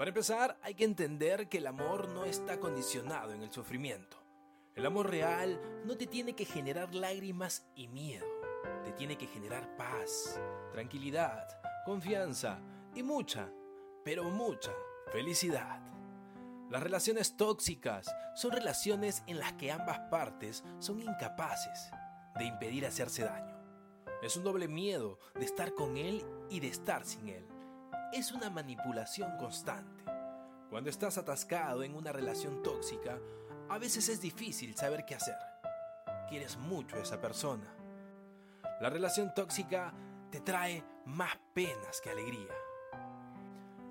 Para empezar, hay que entender que el amor no está condicionado en el sufrimiento. El amor real no te tiene que generar lágrimas y miedo, te tiene que generar paz, tranquilidad, confianza y mucha, pero mucha felicidad. Las relaciones tóxicas son relaciones en las que ambas partes son incapaces de impedir hacerse daño. Es un doble miedo de estar con él y de estar sin él. Es una manipulación constante. Cuando estás atascado en una relación tóxica, a veces es difícil saber qué hacer. Quieres mucho a esa persona. La relación tóxica te trae más penas que alegría.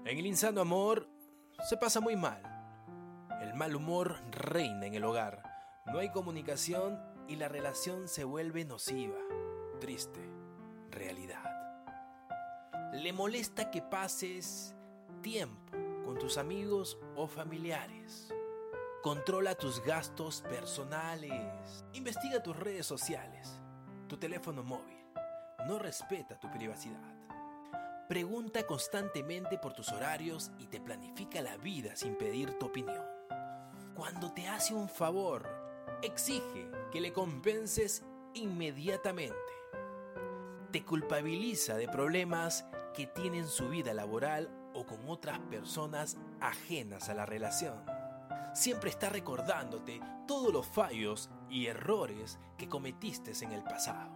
En el insano amor se pasa muy mal. El mal humor reina en el hogar. No hay comunicación y la relación se vuelve nociva. Triste realidad. Le molesta que pases tiempo con tus amigos o familiares. Controla tus gastos personales. Investiga tus redes sociales. Tu teléfono móvil. No respeta tu privacidad. Pregunta constantemente por tus horarios y te planifica la vida sin pedir tu opinión. Cuando te hace un favor, exige que le compenses inmediatamente. Te culpabiliza de problemas que tienen su vida laboral o con otras personas ajenas a la relación. Siempre está recordándote todos los fallos y errores que cometiste en el pasado.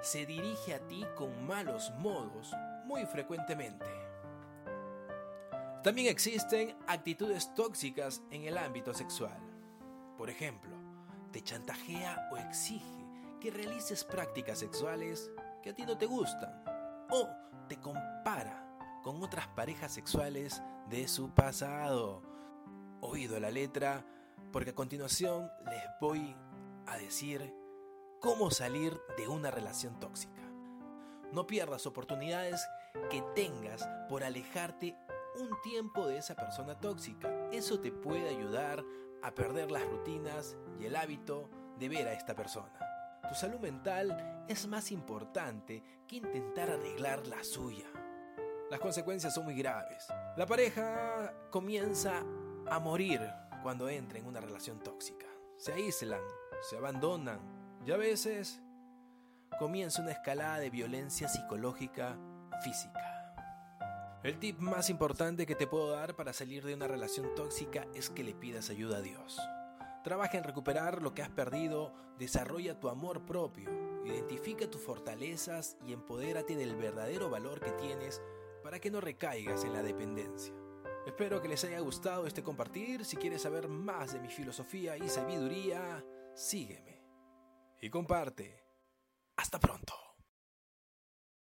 Se dirige a ti con malos modos muy frecuentemente. También existen actitudes tóxicas en el ámbito sexual. Por ejemplo, te chantajea o exige que realices prácticas sexuales que a ti no te gustan. O te compara con otras parejas sexuales de su pasado. Oído la letra, porque a continuación les voy a decir cómo salir de una relación tóxica. No pierdas oportunidades que tengas por alejarte un tiempo de esa persona tóxica. Eso te puede ayudar a perder las rutinas y el hábito de ver a esta persona. Tu salud mental es más importante que intentar arreglar la suya. Las consecuencias son muy graves. La pareja comienza a morir cuando entra en una relación tóxica. Se aíslan, se abandonan y a veces comienza una escalada de violencia psicológica física. El tip más importante que te puedo dar para salir de una relación tóxica es que le pidas ayuda a Dios. Trabaja en recuperar lo que has perdido, desarrolla tu amor propio, identifica tus fortalezas y empodérate del verdadero valor que tienes para que no recaigas en la dependencia. Espero que les haya gustado este compartir. Si quieres saber más de mi filosofía y sabiduría, sígueme y comparte. Hasta pronto.